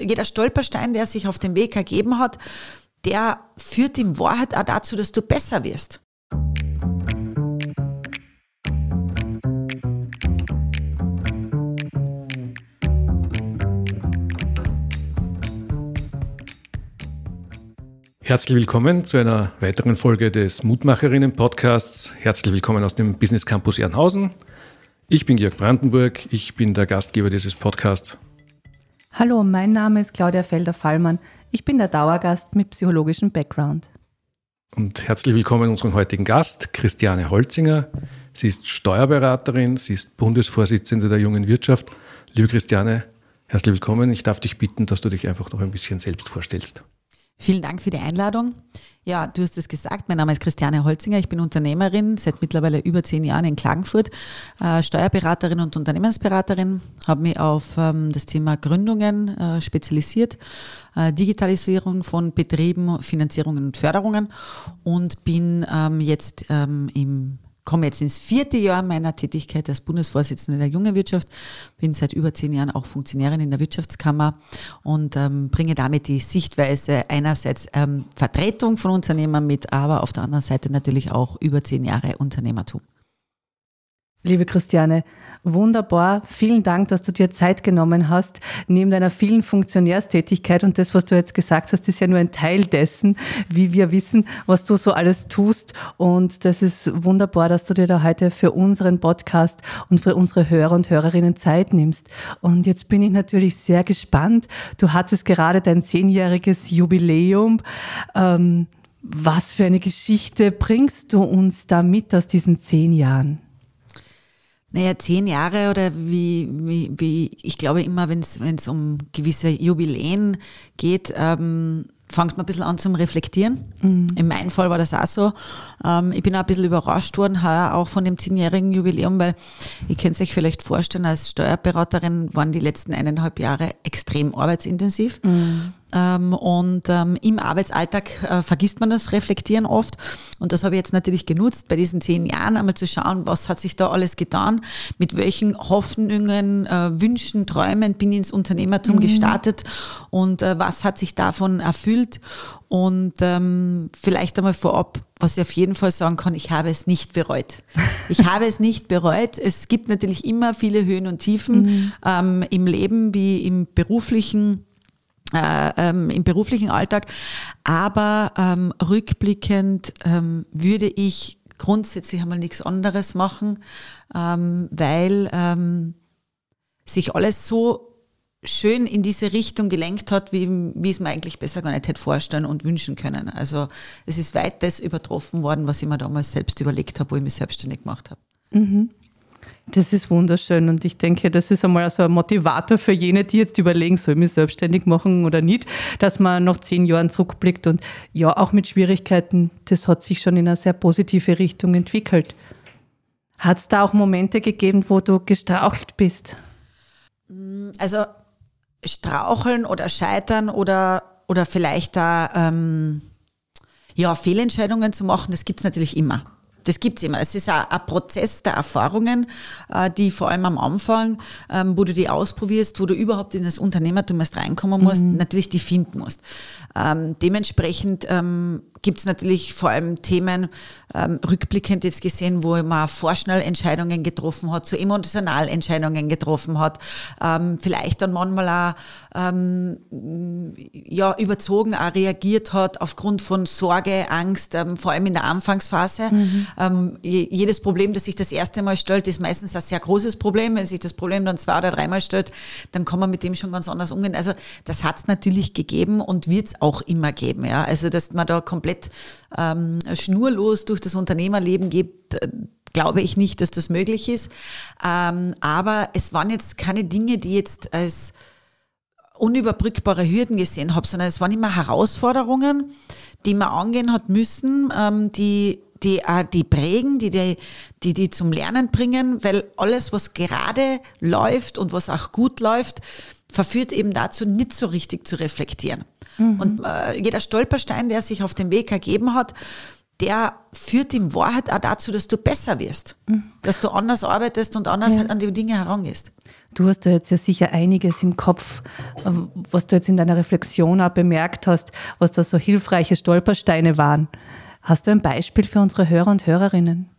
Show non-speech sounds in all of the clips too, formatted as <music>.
Jeder Stolperstein, der sich auf dem Weg ergeben hat, der führt in Wahrheit auch dazu, dass du besser wirst. Herzlich willkommen zu einer weiteren Folge des Mutmacherinnen-Podcasts. Herzlich willkommen aus dem Business Campus Ehrenhausen. Ich bin Georg Brandenburg, ich bin der Gastgeber dieses Podcasts. Hallo, mein Name ist Claudia Felder-Fallmann. Ich bin der Dauergast mit psychologischem Background. Und herzlich willkommen unseren heutigen Gast, Christiane Holzinger. Sie ist Steuerberaterin, sie ist Bundesvorsitzende der jungen Wirtschaft. Liebe Christiane, herzlich willkommen. Ich darf dich bitten, dass du dich einfach noch ein bisschen selbst vorstellst. Vielen Dank für die Einladung. Ja, du hast es gesagt, mein Name ist Christiane Holzinger, ich bin Unternehmerin seit mittlerweile über zehn Jahren in Klagenfurt, äh, Steuerberaterin und Unternehmensberaterin, habe mich auf ähm, das Thema Gründungen äh, spezialisiert, äh, Digitalisierung von Betrieben, Finanzierungen und Förderungen und bin ähm, jetzt ähm, im komme jetzt ins vierte Jahr meiner Tätigkeit als Bundesvorsitzende der Jungen Wirtschaft, bin seit über zehn Jahren auch Funktionärin in der Wirtschaftskammer und ähm, bringe damit die Sichtweise einerseits ähm, Vertretung von Unternehmern mit, aber auf der anderen Seite natürlich auch über zehn Jahre Unternehmertum. Liebe Christiane, wunderbar. Vielen Dank, dass du dir Zeit genommen hast. Neben deiner vielen Funktionärstätigkeit und das, was du jetzt gesagt hast, ist ja nur ein Teil dessen, wie wir wissen, was du so alles tust. Und das ist wunderbar, dass du dir da heute für unseren Podcast und für unsere Hörer und Hörerinnen Zeit nimmst. Und jetzt bin ich natürlich sehr gespannt. Du hattest gerade dein zehnjähriges Jubiläum. Ähm, was für eine Geschichte bringst du uns da mit aus diesen zehn Jahren? Naja, zehn Jahre oder wie, wie, wie ich glaube immer, wenn es um gewisse Jubiläen geht, ähm, fängt man ein bisschen an zum Reflektieren. Mhm. In meinem Fall war das auch so. Ähm, ich bin auch ein bisschen überrascht worden, auch von dem zehnjährigen Jubiläum, weil ihr könnt sich vielleicht vorstellen, als Steuerberaterin waren die letzten eineinhalb Jahre extrem arbeitsintensiv. Mhm. Ähm, und ähm, im Arbeitsalltag äh, vergisst man das Reflektieren oft. Und das habe ich jetzt natürlich genutzt, bei diesen zehn Jahren einmal zu schauen, was hat sich da alles getan, mit welchen Hoffnungen, äh, Wünschen, Träumen bin ich ins Unternehmertum mhm. gestartet und äh, was hat sich davon erfüllt. Und ähm, vielleicht einmal vorab, was ich auf jeden Fall sagen kann, ich habe es nicht bereut. <laughs> Ich habe es nicht bereut. Es gibt natürlich immer viele Höhen und Tiefen mhm. ähm, im Leben wie im beruflichen äh, ähm, im beruflichen Alltag. Aber ähm, rückblickend ähm, würde ich grundsätzlich einmal nichts anderes machen, ähm, weil ähm, sich alles so schön in diese Richtung gelenkt hat, wie, wie es mir eigentlich besser gar nicht hätte vorstellen und wünschen können. Also es ist weit das übertroffen worden, was ich mir damals selbst überlegt habe, wo ich mich selbstständig gemacht habe. Mhm. Das ist wunderschön und ich denke, das ist einmal so ein Motivator für jene, die jetzt überlegen, soll ich mich selbstständig machen oder nicht, dass man nach zehn Jahren zurückblickt und ja, auch mit Schwierigkeiten, das hat sich schon in eine sehr positive Richtung entwickelt. Hat es da auch Momente gegeben, wo du gestrauchelt bist? Also straucheln oder scheitern oder, oder vielleicht da ähm, ja, Fehlentscheidungen zu machen, das gibt es natürlich immer. Das gibt's immer. Es ist ein, ein Prozess der Erfahrungen, äh, die vor allem am Anfang, ähm, wo du die ausprobierst, wo du überhaupt in das Unternehmertum erst reinkommen musst, mhm. natürlich die finden musst. Ähm, dementsprechend ähm, gibt es natürlich vor allem Themen, ähm, rückblickend jetzt gesehen, wo man vorschnell Entscheidungen getroffen hat, so emotional Entscheidungen getroffen hat, vielleicht dann manchmal auch ja, überzogen auch reagiert hat aufgrund von Sorge, Angst, vor allem in der Anfangsphase. Mhm. Ähm, jedes Problem, das sich das erste Mal stellt, ist meistens ein sehr großes Problem. Wenn sich das Problem dann zwei oder dreimal stellt, dann kann man mit dem schon ganz anders umgehen. Also das hat es natürlich gegeben und wird es auch immer geben. Ja? Also dass man da komplett ähm, schnurlos durch das Unternehmerleben geht, äh, glaube ich nicht, dass das möglich ist. Ähm, aber es waren jetzt keine Dinge, die jetzt als unüberbrückbare Hürden gesehen habe, sondern es waren immer Herausforderungen, die man angehen hat müssen, ähm, die die, äh, die prägen, die, die, die die zum Lernen bringen, weil alles, was gerade läuft und was auch gut läuft, verführt eben dazu, nicht so richtig zu reflektieren. Mhm. Und äh, jeder Stolperstein, der sich auf dem Weg ergeben hat, der führt in Wahrheit auch dazu, dass du besser wirst. Mhm. Dass du anders arbeitest und anders ja. halt an die Dinge herangehst. Du hast da jetzt ja sicher einiges im Kopf, ähm, was du jetzt in deiner Reflexion auch bemerkt hast, was da so hilfreiche Stolpersteine waren. Hast du ein Beispiel für unsere Hörer und Hörerinnen?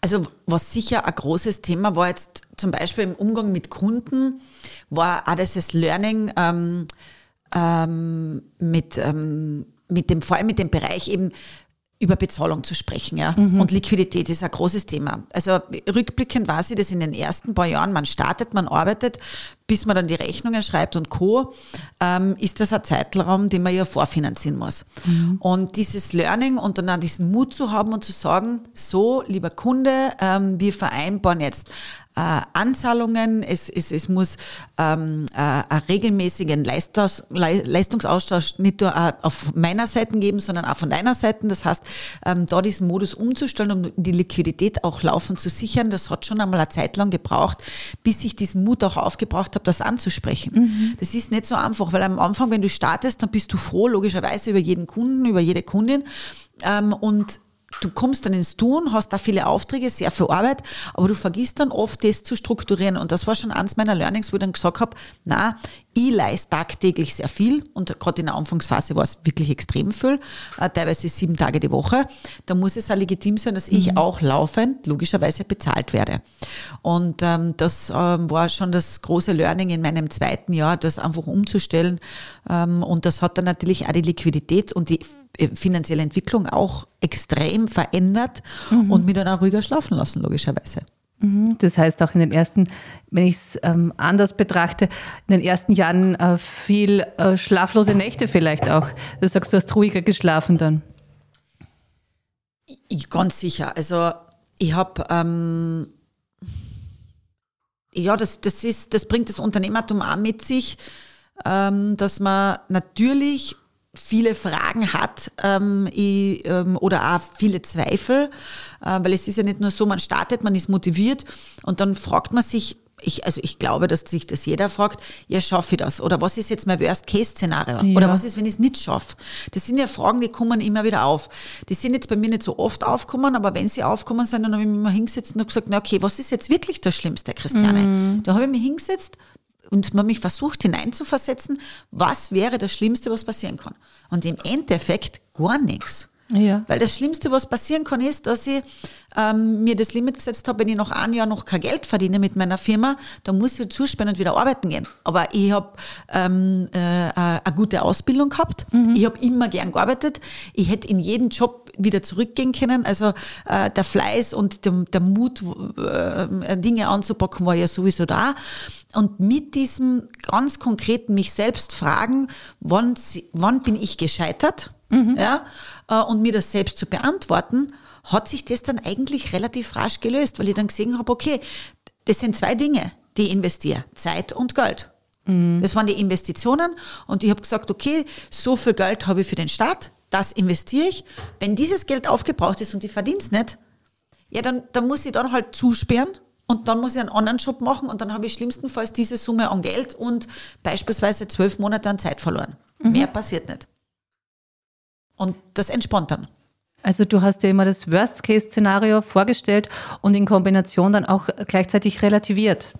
Also was sicher ein großes Thema war jetzt zum Beispiel im Umgang mit Kunden, war auch dieses Learning ähm, ähm, mit, ähm, mit dem, vor allem mit dem Bereich eben über Bezahlung zu sprechen, ja. Mhm. Und Liquidität ist ein großes Thema. Also rückblickend war sie das in den ersten paar Jahren, man startet, man arbeitet, bis man dann die Rechnungen schreibt und Co., ähm, ist das ein Zeitraum, den man ja vorfinanzieren muss. Mhm. Und dieses Learning und dann auch diesen Mut zu haben und zu sagen, so, lieber Kunde, ähm, wir vereinbaren jetzt Anzahlungen, es, es, es muss ähm, äh, einen regelmäßigen Leistungs, Leistungsaustausch nicht nur äh, auf meiner Seite geben, sondern auch von deiner Seite. Das heißt, ähm, da diesen Modus umzustellen, um die Liquidität auch laufend zu sichern, das hat schon einmal eine Zeit lang gebraucht, bis ich diesen Mut auch aufgebracht habe, das anzusprechen. Mhm. Das ist nicht so einfach, weil am Anfang, wenn du startest, dann bist du froh, logischerweise, über jeden Kunden, über jede Kundin. Ähm, und du kommst dann ins Tun, hast da viele Aufträge, sehr viel Arbeit, aber du vergisst dann oft, das zu strukturieren. Und das war schon eins meiner Learnings, wo ich dann gesagt habe, na, ich leiste tagtäglich sehr viel und gerade in der Anfangsphase war es wirklich extrem viel, äh, teilweise sieben Tage die Woche. Da muss es auch legitim sein, dass ich mhm. auch laufend logischerweise bezahlt werde. Und ähm, das ähm, war schon das große Learning in meinem zweiten Jahr, das einfach umzustellen. Ähm, und das hat dann natürlich auch die Liquidität und die finanzielle Entwicklung auch extrem verändert mhm. und mich dann auch ruhiger schlafen lassen, logischerweise. Mhm. Das heißt auch in den ersten, wenn ich es ähm, anders betrachte, in den ersten Jahren äh, viel äh, schlaflose Nächte vielleicht auch. Du sagst, du hast ruhiger geschlafen dann. Ich, ganz sicher. Also ich habe ähm, ja, das, das, ist, das bringt das Unternehmertum auch mit sich, ähm, dass man natürlich viele Fragen hat ähm, ich, ähm, oder auch viele Zweifel, äh, weil es ist ja nicht nur so, man startet, man ist motiviert und dann fragt man sich, ich, also ich glaube, dass sich das jeder fragt, ja, schaffe ich das? Oder was ist jetzt mein Worst-Case-Szenario? Ja. Oder was ist, wenn ich es nicht schaffe? Das sind ja Fragen, die kommen immer wieder auf. Die sind jetzt bei mir nicht so oft aufgekommen, aber wenn sie aufkommen sind, dann habe ich mich mal hingesetzt und gesagt, na okay, was ist jetzt wirklich das Schlimmste, Christiane? Mhm. Da habe ich mich hingesetzt und man mich versucht hineinzuversetzen, was wäre das Schlimmste, was passieren kann. Und im Endeffekt gar nichts. Ja. Weil das Schlimmste, was passieren kann, ist, dass ich ähm, mir das Limit gesetzt habe, wenn ich noch ein Jahr noch kein Geld verdiene mit meiner Firma, dann muss ich zusperren und wieder arbeiten gehen. Aber ich habe ähm, äh, eine gute Ausbildung gehabt. Mhm. Ich habe immer gern gearbeitet. Ich hätte in jeden Job wieder zurückgehen können. Also äh, der Fleiß und der, der Mut, äh, Dinge anzupacken, war ja sowieso da. Und mit diesem ganz konkreten mich selbst fragen, wann, wann bin ich gescheitert? Mhm. Ja, äh, und mir das selbst zu beantworten, hat sich das dann eigentlich relativ rasch gelöst, weil ich dann gesehen habe, okay, das sind zwei Dinge, die ich investiere, Zeit und Geld. Mhm. Das waren die Investitionen und ich habe gesagt, okay, so viel Geld habe ich für den Staat, das investiere ich. Wenn dieses Geld aufgebraucht ist und ich verdiene es nicht, ja, dann, dann muss ich dann halt zusperren und dann muss ich einen anderen Job machen und dann habe ich schlimmstenfalls diese Summe an Geld und beispielsweise zwölf Monate an Zeit verloren. Mhm. Mehr passiert nicht. Und das entspannt dann. Also du hast dir immer das Worst-Case-Szenario vorgestellt und in Kombination dann auch gleichzeitig relativiert.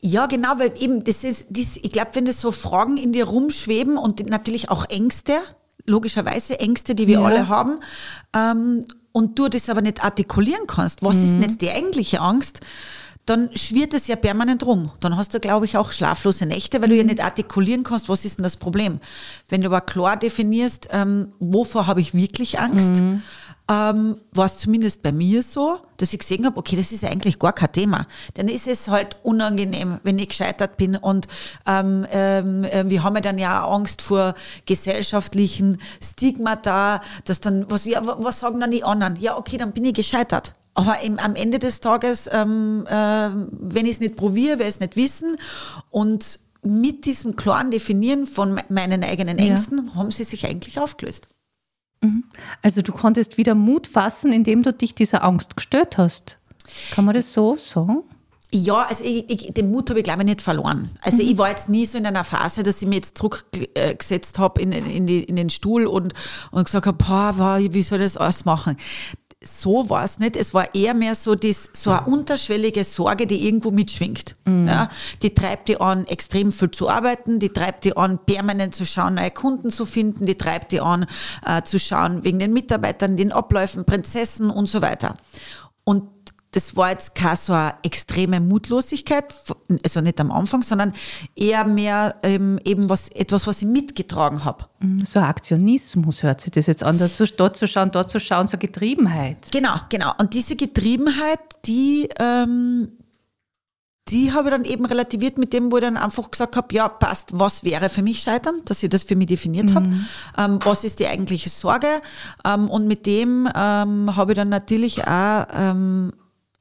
Ja, genau, weil eben das ist, das, ich glaube, wenn das so Fragen in dir rumschweben und natürlich auch Ängste, logischerweise Ängste, die wir ja. alle haben, ähm, und du das aber nicht artikulieren kannst, was mhm. ist denn jetzt die eigentliche Angst, dann schwirrt es ja permanent rum. Dann hast du, glaube ich, auch schlaflose Nächte, weil du ja mhm. nicht artikulieren kannst, was ist denn das Problem. Wenn du aber klar definierst, ähm, wovor habe ich wirklich Angst, mhm. Ähm, war es zumindest bei mir so, dass ich gesehen habe, okay, das ist eigentlich gar kein Thema. Dann ist es halt unangenehm, wenn ich gescheitert bin. Und ähm, ähm, äh, wir haben ja dann ja Angst vor gesellschaftlichen Stigmata, dass dann, was, ja, was sagen dann die anderen? Ja, okay, dann bin ich gescheitert. Aber im, am Ende des Tages, ähm, äh, wenn ich es nicht probiere, werde ich es nicht wissen. Und mit diesem klaren Definieren von meinen eigenen Ängsten ja. haben sie sich eigentlich aufgelöst. Mhm. Also du konntest wieder Mut fassen, indem du dich dieser Angst gestört hast. Kann man das so sagen? Ja, also ich, ich, den Mut habe ich glaube ich nicht verloren. Also mhm. ich war jetzt nie so in einer Phase, dass ich mir jetzt zurückgesetzt habe in, in, in den Stuhl und, und gesagt habe, wie soll ich das alles machen? So war es nicht. Es war eher mehr so, das, so eine unterschwellige Sorge, die irgendwo mitschwingt. Mhm. Ja, die treibt die an, extrem viel zu arbeiten, die treibt die an, permanent zu schauen, neue Kunden zu finden, die treibt die an, äh, zu schauen wegen den Mitarbeitern, den Abläufen, Prinzessen und so weiter. Und das war jetzt keine so eine extreme Mutlosigkeit, also nicht am Anfang, sondern eher mehr ähm, eben was, etwas, was ich mitgetragen habe. Mhm, so ein Aktionismus hört sich das jetzt an, dazu, dort zu schauen, dort zu schauen, so Getriebenheit. Genau, genau. Und diese Getriebenheit, die, ähm, die habe ich dann eben relativiert mit dem, wo ich dann einfach gesagt habe, ja, passt, was wäre für mich Scheitern, dass ich das für mich definiert mhm. habe, ähm, was ist die eigentliche Sorge ähm, und mit dem ähm, habe ich dann natürlich auch ähm,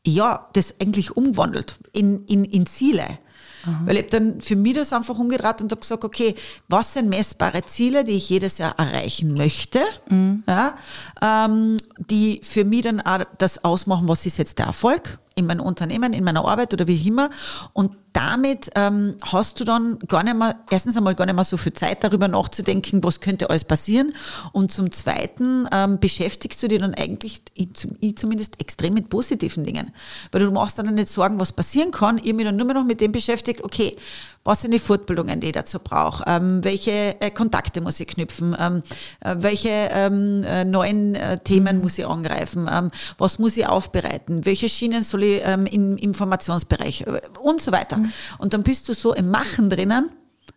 ja, das eigentlich umgewandelt in, in, in Ziele. Aha. Weil ich habe dann für mich das einfach umgedreht und habe gesagt, okay, was sind messbare Ziele, die ich jedes Jahr erreichen möchte, mhm. ja, ähm, die für mich dann auch das ausmachen, was ist jetzt der Erfolg in meinem Unternehmen, in meiner Arbeit oder wie immer. Und damit ähm, hast du dann gar nicht mehr, erstens einmal gar nicht mehr so viel Zeit darüber nachzudenken, was könnte alles passieren. Und zum Zweiten ähm, beschäftigst du dich dann eigentlich, ich, ich, zumindest, extrem mit positiven Dingen. Weil du machst dann nicht Sorgen, was passieren kann. Ich mich dann nur mehr noch mit dem beschäftigt, okay, was sind die Fortbildungen, die ich dazu brauche? Ähm, welche äh, Kontakte muss ich knüpfen? Ähm, äh, welche ähm, äh, neuen äh, Themen muss ich angreifen? Ähm, was muss ich aufbereiten? Welche Schienen soll ich ähm, im Informationsbereich? Äh, und so weiter. Mhm. Und dann bist du so im Machen drinnen,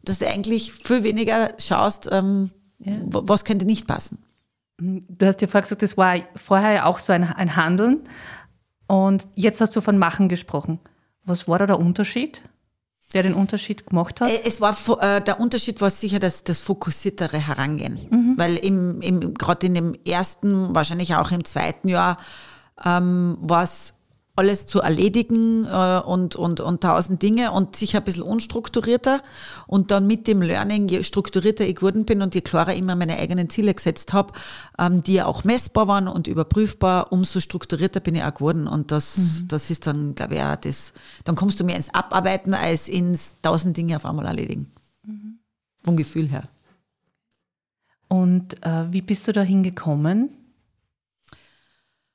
dass du eigentlich viel weniger schaust, ähm, ja. was könnte nicht passen. Du hast ja vorher gesagt, das war vorher auch so ein, ein Handeln. Und jetzt hast du von Machen gesprochen. Was war da der Unterschied? der den Unterschied gemacht hat? Äh, es war äh, der Unterschied war sicher das, das fokussiertere Herangehen, mhm. weil im, im gerade in dem ersten, wahrscheinlich auch im zweiten Jahr ähm, war es alles zu erledigen äh, und, und, und tausend Dinge und sicher ein bisschen unstrukturierter. Und dann mit dem Learning, je strukturierter ich geworden bin und je klarer immer meine eigenen Ziele gesetzt habe, ähm, die ja auch messbar waren und überprüfbar, umso strukturierter bin ich auch geworden. Und das, mhm. das ist dann, glaube ich, auch das, dann kommst du mehr ins Abarbeiten als ins tausend Dinge auf einmal erledigen. Mhm. Vom Gefühl her. Und äh, wie bist du da hingekommen?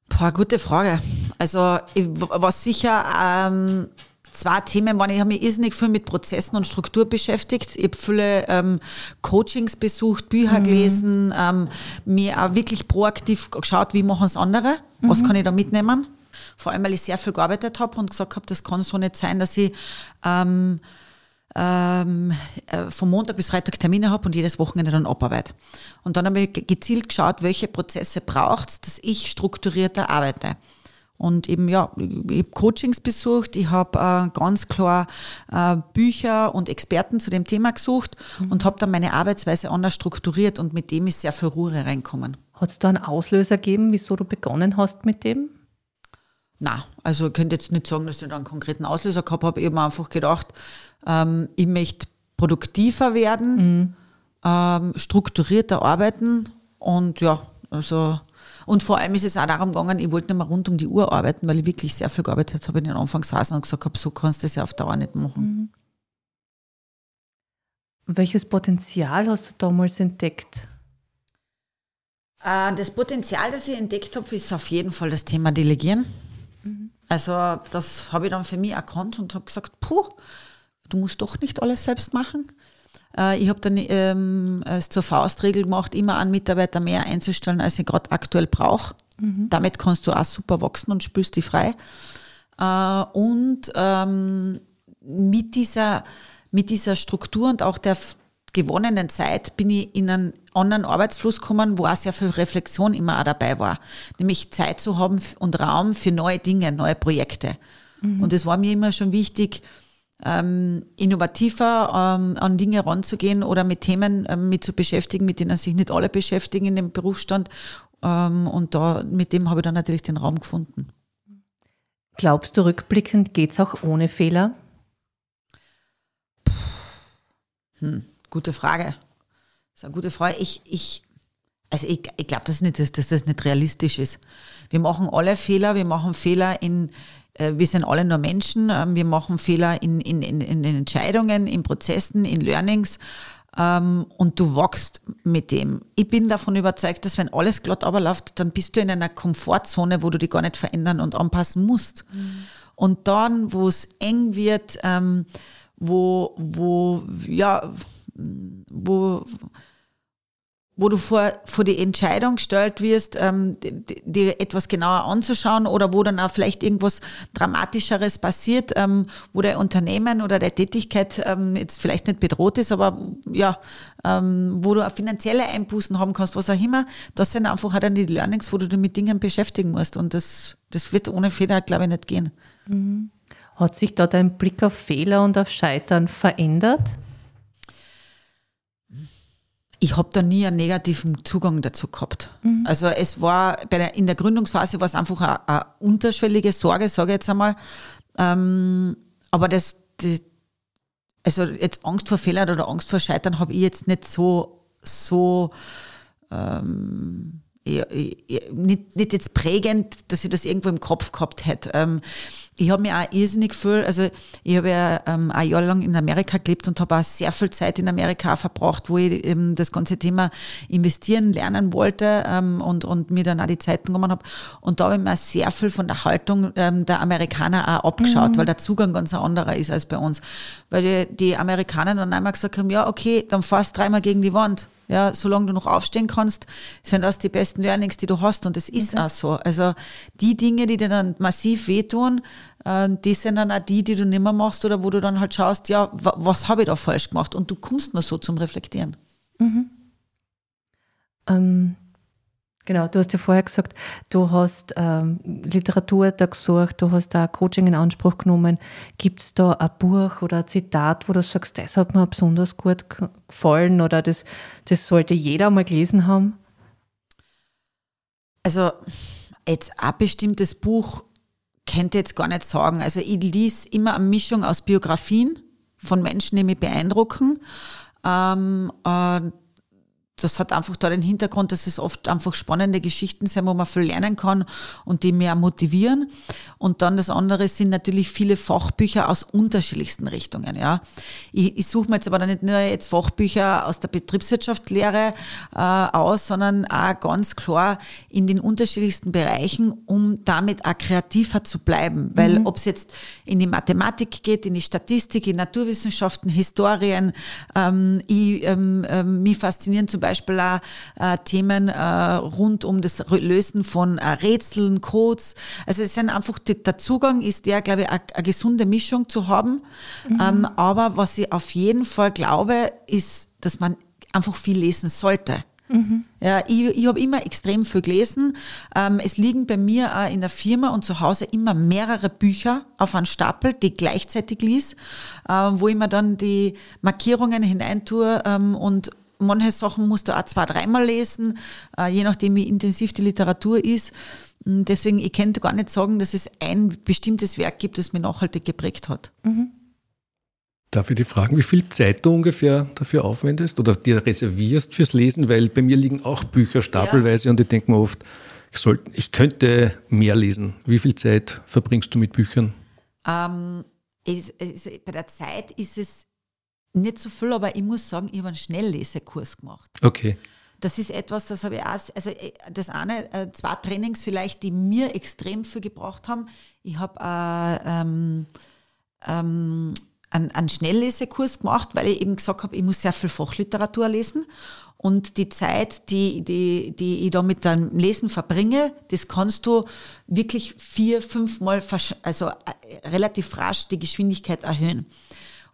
Boah, gute Frage. Also ich war sicher ähm, zwei Themen waren, ich habe mich irrsinnig viel mit Prozessen und Struktur beschäftigt. Ich habe viele ähm, Coachings besucht, Bücher mhm. gelesen, ähm, mir auch wirklich proaktiv geschaut, wie machen es andere, mhm. was kann ich da mitnehmen. Vor allem, weil ich sehr viel gearbeitet habe und gesagt habe, das kann so nicht sein, dass ich ähm, ähm, äh, vom Montag bis Freitag Termine habe und jedes Wochenende dann abarbeite. Und dann habe ich gezielt geschaut, welche Prozesse braucht es, dass ich strukturierter arbeite. Und eben, ja, ich habe Coachings besucht, ich habe äh, ganz klar äh, Bücher und Experten zu dem Thema gesucht mhm. und habe dann meine Arbeitsweise anders strukturiert und mit dem ist sehr viel Ruhe reinkommen. Hat es da einen Auslöser gegeben, wieso du begonnen hast mit dem? Na, also ich könnte jetzt nicht sagen, dass ich da einen konkreten Auslöser gehabt habe. Ich habe mir einfach gedacht, ähm, ich möchte produktiver werden, mhm. ähm, strukturierter arbeiten und ja, also und vor allem ist es auch darum gegangen, ich wollte nicht mehr rund um die Uhr arbeiten, weil ich wirklich sehr viel gearbeitet habe in den Anfangsphasen und gesagt habe, so kannst du das ja auf Dauer nicht machen. Mhm. Welches Potenzial hast du damals entdeckt? Äh, das Potenzial, das ich entdeckt habe, ist auf jeden Fall das Thema Delegieren. Mhm. Also das habe ich dann für mich erkannt und habe gesagt, puh, du musst doch nicht alles selbst machen. Äh, ich habe dann ähm, es zur Faustregel gemacht, immer einen Mitarbeiter mehr einzustellen, als ich gerade aktuell brauche. Mhm. Damit kannst du auch super wachsen und spürst dich frei. Äh, und ähm, mit, dieser, mit dieser Struktur und auch der gewonnenen Zeit bin ich in einen anderen Arbeitsfluss gekommen, wo auch sehr viel Reflexion immer auch dabei war. Nämlich Zeit zu haben und Raum für neue Dinge, neue Projekte. Mhm. Und es war mir immer schon wichtig, ähm, innovativer ähm, an Dinge ranzugehen oder mit Themen ähm, mit zu beschäftigen, mit denen sich nicht alle beschäftigen in dem Berufsstand. Ähm, und da, mit dem habe ich dann natürlich den Raum gefunden. Glaubst du, rückblickend geht es auch ohne Fehler? Hm, gute Frage. Das ist eine gute Frage. Ich, ich, also ich, ich glaube das nicht, dass, dass das nicht realistisch ist. Wir machen alle Fehler, wir machen Fehler in, wir sind alle nur Menschen, ähm, wir machen Fehler in, in, in, in den Entscheidungen, in Prozessen, in Learnings ähm, und du wachst mit dem. Ich bin davon überzeugt, dass wenn alles glatt läuft, dann bist du in einer Komfortzone, wo du dich gar nicht verändern und anpassen musst. Mhm. Und dann, wo es eng wird, ähm, wo, wo, ja, wo, wo du vor, vor die Entscheidung gestellt wirst, ähm, dir etwas genauer anzuschauen oder wo dann auch vielleicht irgendwas Dramatischeres passiert, ähm, wo der Unternehmen oder der Tätigkeit ähm, jetzt vielleicht nicht bedroht ist, aber ja, ähm, wo du auch finanzielle Einbußen haben kannst, was auch immer, das sind einfach auch dann die Learnings, wo du dich mit Dingen beschäftigen musst und das, das wird ohne Fehler, glaube ich, nicht gehen. Mhm. Hat sich da dein Blick auf Fehler und auf Scheitern verändert? Ich habe da nie einen negativen Zugang dazu gehabt. Mhm. Also es war der, in der Gründungsphase war es einfach eine, eine unterschwellige Sorge, sage ich jetzt einmal. Ähm, aber das, die, also jetzt Angst vor Fehlern oder Angst vor Scheitern habe ich jetzt nicht so, so ähm, nicht, nicht jetzt prägend, dass ich das irgendwo im Kopf gehabt hätte. Ähm, ich habe mir auch irrsinnig viel, also ich habe ja ähm, ein Jahr lang in Amerika gelebt und habe auch sehr viel Zeit in Amerika verbracht, wo ich eben das ganze Thema investieren lernen wollte ähm, und, und mir dann auch die Zeit genommen habe. Und da habe ich mir sehr viel von der Haltung ähm, der Amerikaner auch abgeschaut, mhm. weil der Zugang ganz ein anderer ist als bei uns. Weil die, die Amerikaner dann einmal gesagt haben, ja okay, dann fahrst dreimal gegen die Wand. Ja, solange du noch aufstehen kannst, sind das die besten Learnings, die du hast. Und das ist okay. auch so. Also die Dinge, die dir dann massiv wehtun, äh, die sind dann auch die, die du nicht mehr machst oder wo du dann halt schaust, ja, was habe ich da falsch gemacht? Und du kommst nur so zum Reflektieren. Mhm. Ähm, Genau, du hast ja vorher gesagt, du hast ähm, Literatur da gesucht, du hast da Coaching in Anspruch genommen. Gibt es da ein Buch oder ein Zitat, wo du sagst, das hat mir besonders gut gefallen oder das, das sollte jeder mal gelesen haben? Also jetzt ein bestimmtes Buch könnte ich jetzt gar nicht sagen. Also ich lese immer eine Mischung aus Biografien von Menschen, die mich beeindrucken. Ähm, äh, das hat einfach da den Hintergrund, dass es oft einfach spannende Geschichten sind, wo man viel lernen kann und die mehr motivieren. Und dann das andere sind natürlich viele Fachbücher aus unterschiedlichsten Richtungen. Ja, ich, ich suche mir jetzt aber nicht nur jetzt Fachbücher aus der Betriebswirtschaftslehre äh, aus, sondern auch ganz klar in den unterschiedlichsten Bereichen, um damit auch kreativer zu bleiben. Weil mhm. ob es jetzt in die Mathematik geht, in die Statistik, in Naturwissenschaften, Historien, ähm, ich, ähm, ähm, mich faszinieren zum Beispiel auch äh, Themen äh, rund um das Lösen von äh, Rätseln, Codes. Also es sind einfach, der Zugang ist der, glaube ich, eine, eine gesunde Mischung zu haben. Mhm. Ähm, aber was ich auf jeden Fall glaube, ist, dass man einfach viel lesen sollte. Mhm. Ja, ich, ich habe immer extrem viel gelesen. Ähm, es liegen bei mir auch in der Firma und zu Hause immer mehrere Bücher auf einem Stapel, die ich gleichzeitig lies, äh, wo ich mir dann die Markierungen hineintue ähm, und manche Sachen musst du auch zwei, dreimal lesen, äh, je nachdem, wie intensiv die Literatur ist. Deswegen, ich kann gar nicht sagen, dass es ein bestimmtes Werk gibt, das mich nachhaltig geprägt hat. Mhm. Darf ich dich fragen, wie viel Zeit du ungefähr dafür aufwendest oder dir reservierst fürs Lesen? Weil bei mir liegen auch Bücher stapelweise ja. und ich denke mir oft, ich, soll, ich könnte mehr lesen. Wie viel Zeit verbringst du mit Büchern? Ähm, es, es, bei der Zeit ist es nicht so viel, aber ich muss sagen, ich habe einen Schnelllesekurs gemacht. Okay. Das ist etwas, das habe ich auch, also äh, das eine, äh, zwei Trainings vielleicht, die mir extrem viel gebracht haben. Ich habe äh, ähm, ähm, einen, einen Schnelllesekurs gemacht, weil ich eben gesagt habe, ich muss sehr viel Fachliteratur lesen. Und die Zeit, die, die, die ich da mit dem Lesen verbringe, das kannst du wirklich vier, fünf Mal, also äh, relativ rasch die Geschwindigkeit erhöhen.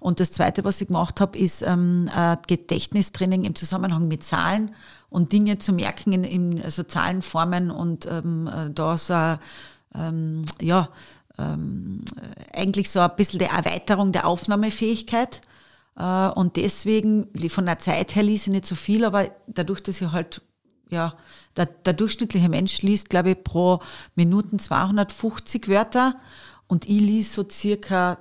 Und das Zweite, was ich gemacht habe, ist ähm, Gedächtnistraining im Zusammenhang mit Zahlen und Dinge zu merken in, in also Zahlenformen und ähm, äh, da so ähm, ja, ähm, eigentlich so ein bisschen die Erweiterung der Aufnahmefähigkeit. Äh, und deswegen, von der Zeit her ließ ich nicht so viel, aber dadurch, dass ich halt ja, der, der durchschnittliche Mensch liest, glaube ich, pro Minuten 250 Wörter und ich lies so circa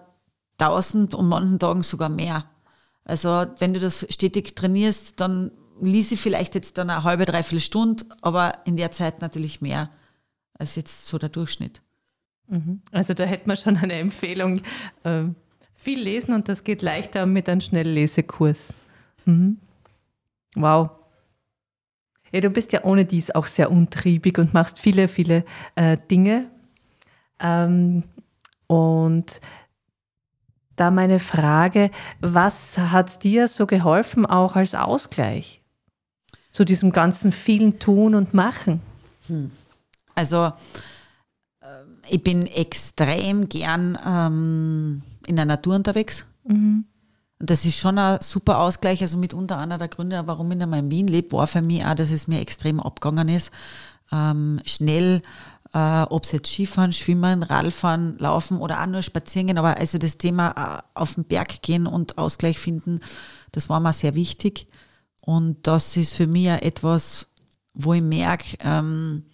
1000 und manchen Tagen sogar mehr. Also wenn du das stetig trainierst, dann lies ich vielleicht jetzt dann eine halbe, dreiviertel Stunde, aber in der Zeit natürlich mehr als jetzt so der Durchschnitt. Mhm. Also da hätte man schon eine Empfehlung. Äh, viel lesen und das geht leichter mit einem Schnelllesekurs. Mhm. Wow. Ja, du bist ja ohne dies auch sehr untriebig und machst viele, viele äh, Dinge. Ähm, und da meine Frage, was hat dir so geholfen, auch als Ausgleich zu diesem ganzen vielen Tun und Machen? Hm. Also ich bin extrem gern ähm, in der Natur unterwegs. Mhm. Und das ist schon ein super Ausgleich. Also mitunter einer der Gründe, warum ich in Wien lebe, war für mich auch, dass es mir extrem abgegangen ist. Ähm, schnell, äh, ob es jetzt Skifahren, Schwimmen, Radfahren, Laufen oder auch nur spazieren gehen, aber also das Thema äh, auf den Berg gehen und Ausgleich finden, das war mir sehr wichtig. Und das ist für mich etwas, wo ich merke, ähm,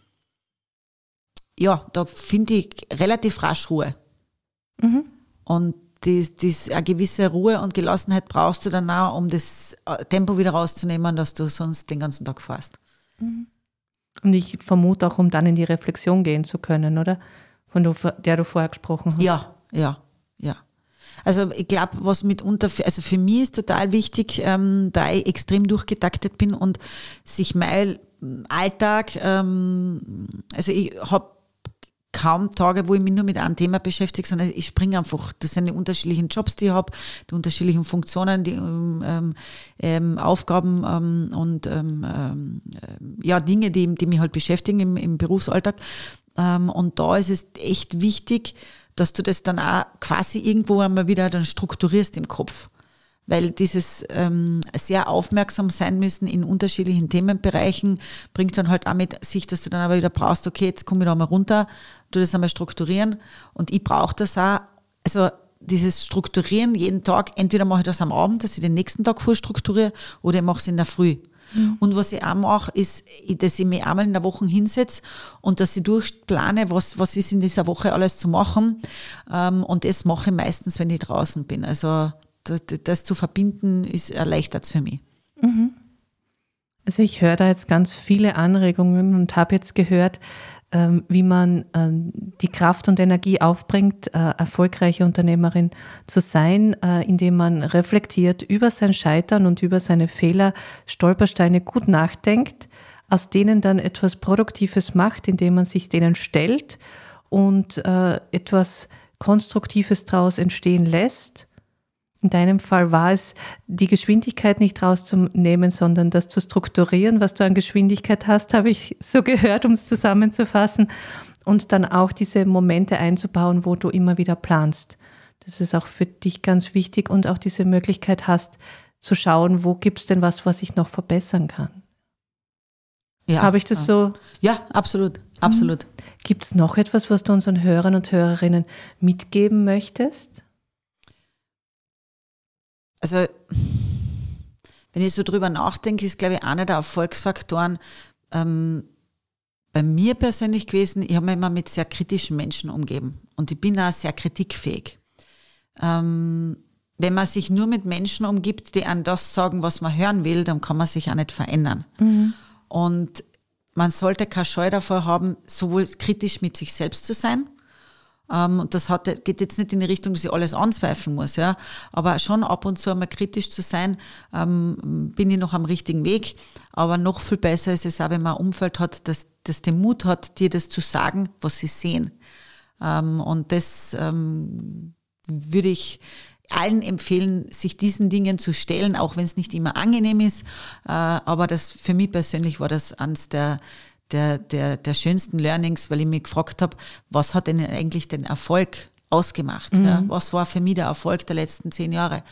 ja, da finde ich relativ rasch Ruhe. Mhm. Und das, das, eine gewisse Ruhe und Gelassenheit brauchst du dann auch, um das äh, Tempo wieder rauszunehmen, dass du sonst den ganzen Tag fährst. Mhm. Und ich vermute auch, um dann in die Reflexion gehen zu können, oder? Von der du vorher gesprochen hast. Ja, ja, ja. Also ich glaube, was mitunter, also für mich ist total wichtig, ähm, da ich extrem durchgetaktet bin und sich mein Alltag, ähm, also ich habe kaum Tage, wo ich mich nur mit einem Thema beschäftige, sondern ich springe einfach. Das sind die unterschiedlichen Jobs, die ich habe, die unterschiedlichen Funktionen, die ähm, ähm, Aufgaben ähm, und ähm, ähm, ja, Dinge, die, die mich halt beschäftigen im, im Berufsalltag. Ähm, und da ist es echt wichtig, dass du das dann auch quasi irgendwo einmal wieder dann strukturierst im Kopf weil dieses ähm, sehr aufmerksam sein müssen in unterschiedlichen Themenbereichen bringt dann halt auch mit sich, dass du dann aber wieder brauchst, okay, jetzt komme ich da mal runter, du das einmal strukturieren und ich brauche das auch, also dieses Strukturieren jeden Tag, entweder mache ich das am Abend, dass ich den nächsten Tag vorstrukturiere oder ich mache es in der Früh. Mhm. Und was ich auch mache, ist, dass ich mich einmal in der Woche hinsetze und dass ich durchplane, was, was ist in dieser Woche alles zu machen. Ähm, und das mache ich meistens, wenn ich draußen bin. Also das, das zu verbinden, ist erleichtert für mich. Mhm. Also ich höre da jetzt ganz viele Anregungen und habe jetzt gehört, ähm, wie man ähm, die Kraft und Energie aufbringt, äh, erfolgreiche Unternehmerin zu sein, äh, indem man reflektiert über sein Scheitern und über seine Fehler, Stolpersteine gut nachdenkt, aus denen dann etwas Produktives macht, indem man sich denen stellt und äh, etwas Konstruktives daraus entstehen lässt in deinem Fall war es, die Geschwindigkeit nicht rauszunehmen, sondern das zu strukturieren, was du an Geschwindigkeit hast, habe ich so gehört, um es zusammenzufassen. Und dann auch diese Momente einzubauen, wo du immer wieder planst. Das ist auch für dich ganz wichtig und auch diese Möglichkeit hast, zu schauen, wo gibt es denn was, was ich noch verbessern kann. Ja, Habe ich das ja. so? Ja, absolut, absolut. Gibt es noch etwas, was du unseren Hörern und Hörerinnen mitgeben möchtest? Also wenn ich so drüber nachdenke, ist, glaube ich, einer der Erfolgsfaktoren ähm, bei mir persönlich gewesen, ich habe mich immer mit sehr kritischen Menschen umgeben und ich bin auch sehr kritikfähig. Ähm, wenn man sich nur mit Menschen umgibt, die an das sagen, was man hören will, dann kann man sich auch nicht verändern. Mhm. Und man sollte keine Scheu davor haben, sowohl kritisch mit sich selbst zu sein, und das hat, geht jetzt nicht in die Richtung, dass ich alles anzweifeln muss, ja. Aber schon ab und zu einmal kritisch zu sein, ähm, bin ich noch am richtigen Weg. Aber noch viel besser ist es auch, wenn man ein Umfeld hat, das, das den Mut hat, dir das zu sagen, was sie sehen. Ähm, und das ähm, würde ich allen empfehlen, sich diesen Dingen zu stellen, auch wenn es nicht immer angenehm ist. Äh, aber das für mich persönlich war das eines der der, der, der schönsten Learnings, weil ich mich gefragt habe, was hat denn eigentlich den Erfolg ausgemacht? Mhm. Ja? Was war für mich der Erfolg der letzten zehn Jahre?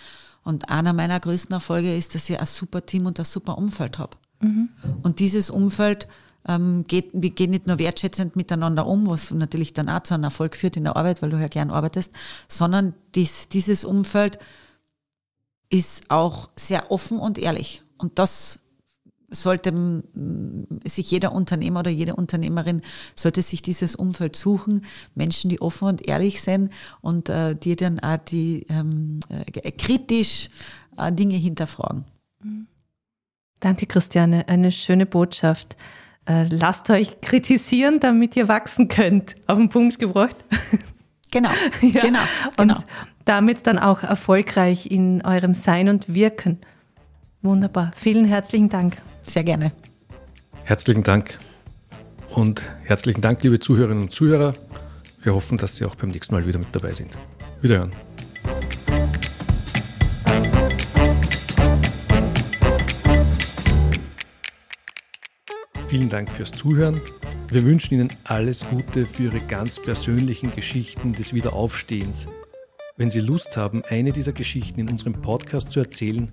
Und einer meiner größten Erfolge ist, dass ich ein super Team und ein super Umfeld habe. Mhm. Und dieses Umfeld ähm, geht, wir gehen nicht nur wertschätzend miteinander um, was natürlich dann auch zu einem Erfolg führt in der Arbeit, weil du ja gern arbeitest, sondern dies, dieses Umfeld ist auch sehr offen und ehrlich. Und das sollte sich jeder Unternehmer oder jede Unternehmerin sollte sich dieses Umfeld suchen, Menschen, die offen und ehrlich sind und äh, die dann auch die ähm, äh, kritisch äh, Dinge hinterfragen. Danke, Christiane. Eine schöne Botschaft. äh, lasst euch kritisieren, damit ihr wachsen könnt. Auf den Punkt gebracht. <laughs> Genau, <laughs> ja. genau, Und genau. damit dann auch erfolgreich in eurem Sein und Wirken. Wunderbar. Vielen herzlichen Dank. Sehr gerne. Herzlichen Dank. Und herzlichen Dank, liebe Zuhörerinnen und Zuhörer. Wir hoffen, dass Sie auch beim nächsten Mal wieder mit dabei sind. Wiederhören. Vielen Dank fürs Zuhören. Wir wünschen Ihnen alles Gute für Ihre ganz persönlichen Geschichten des Wiederaufstehens. Wenn Sie Lust haben, eine dieser Geschichten in unserem Podcast zu erzählen,